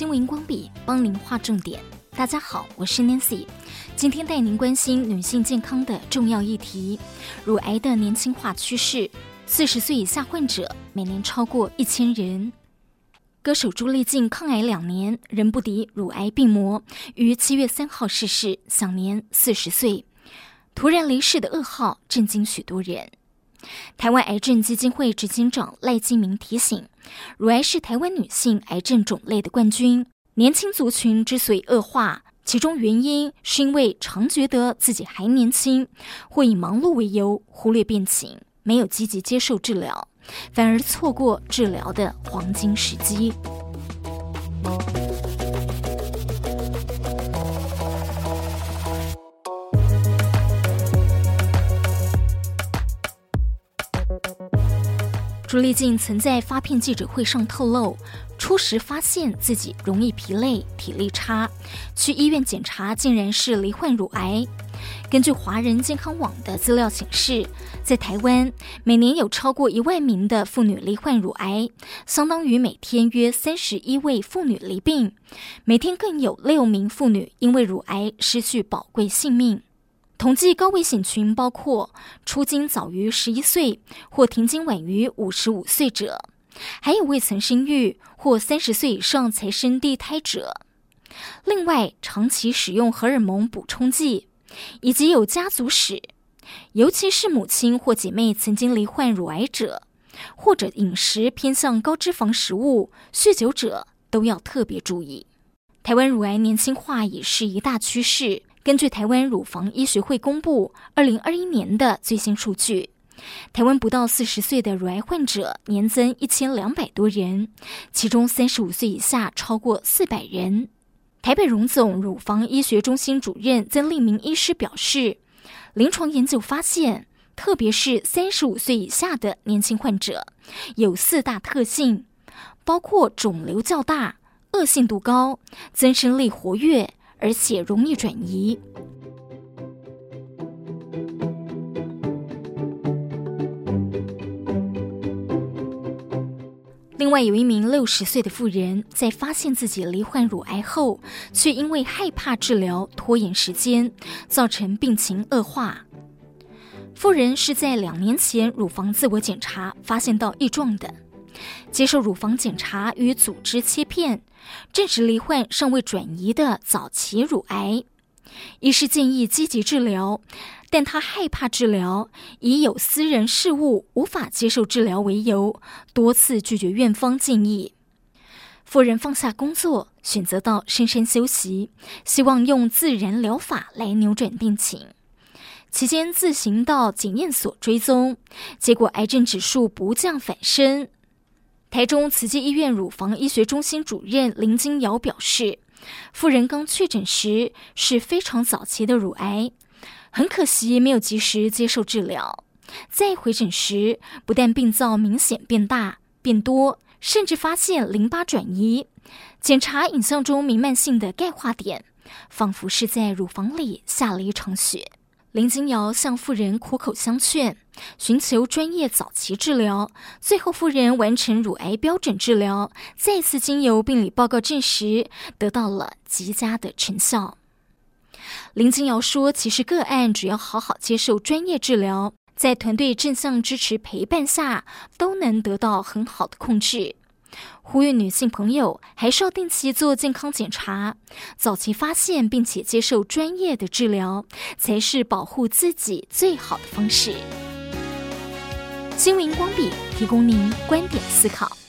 新闻光笔帮您画重点。大家好，我是 Nancy，今天带您关心女性健康的重要议题——乳癌的年轻化趋势。四十岁以下患者每年超过一千人。歌手朱丽静抗癌两年仍不敌乳癌病魔，于七月三号逝世，享年四十岁。突然离世的噩耗震惊许多人。台湾癌症基金会执行长赖金明提醒，乳癌是台湾女性癌症种类的冠军。年轻族群之所以恶化，其中原因是因为常觉得自己还年轻，或以忙碌为由忽略病情，没有积极接受治疗，反而错过治疗的黄金时机。朱丽静曾在发片记者会上透露，初时发现自己容易疲累、体力差，去医院检查竟然是罹患乳癌。根据华人健康网的资料显示，在台湾每年有超过一万名的妇女罹患乳癌，相当于每天约三十一位妇女罹病，每天更有六名妇女因为乳癌失去宝贵性命。统计高危险群包括初经早于十一岁或停经晚于五十五岁者，还有未曾生育或三十岁以上才生第一胎者。另外，长期使用荷尔蒙补充剂，以及有家族史，尤其是母亲或姐妹曾经罹患乳癌者，或者饮食偏向高脂肪食物、酗酒者，都要特别注意。台湾乳癌年轻化也是一大趋势。根据台湾乳房医学会公布二零二一年的最新数据，台湾不到四十岁的乳癌患者年增一千两百多人，其中三十五岁以下超过四百人。台北荣总乳房医学中心主任曾立明医师表示，临床研究发现，特别是三十五岁以下的年轻患者，有四大特性，包括肿瘤较大、恶性度高、增生力活跃。而且容易转移。另外，有一名六十岁的妇人，在发现自己罹患乳癌后，却因为害怕治疗，拖延时间，造成病情恶化。妇人是在两年前乳房自我检查发现到异状的。接受乳房检查与组织切片，证实罹患尚未转移的早期乳癌。医师建议积极治疗，但他害怕治疗，以有私人事务无法接受治疗为由，多次拒绝院方建议。夫人放下工作，选择到深山休息，希望用自然疗法来扭转病情。期间自行到检验所追踪，结果癌症指数不降反升。台中慈济医院乳房医学中心主任林金瑶表示，妇人刚确诊时是非常早期的乳癌，很可惜没有及时接受治疗。再回诊时，不但病灶明显变大、变多，甚至发现淋巴转移。检查影像中弥漫性的钙化点，仿佛是在乳房里下了一场雪。林金瑶向妇人苦口相劝，寻求专业早期治疗。最后，妇人完成乳癌标准治疗，再次经由病理报告证实，得到了极佳的成效。林金瑶说：“其实个案只要好好接受专业治疗，在团队正向支持陪伴下，都能得到很好的控制。”呼吁女性朋友还是要定期做健康检查，早期发现并且接受专业的治疗，才是保护自己最好的方式。新闻光笔提供您观点思考。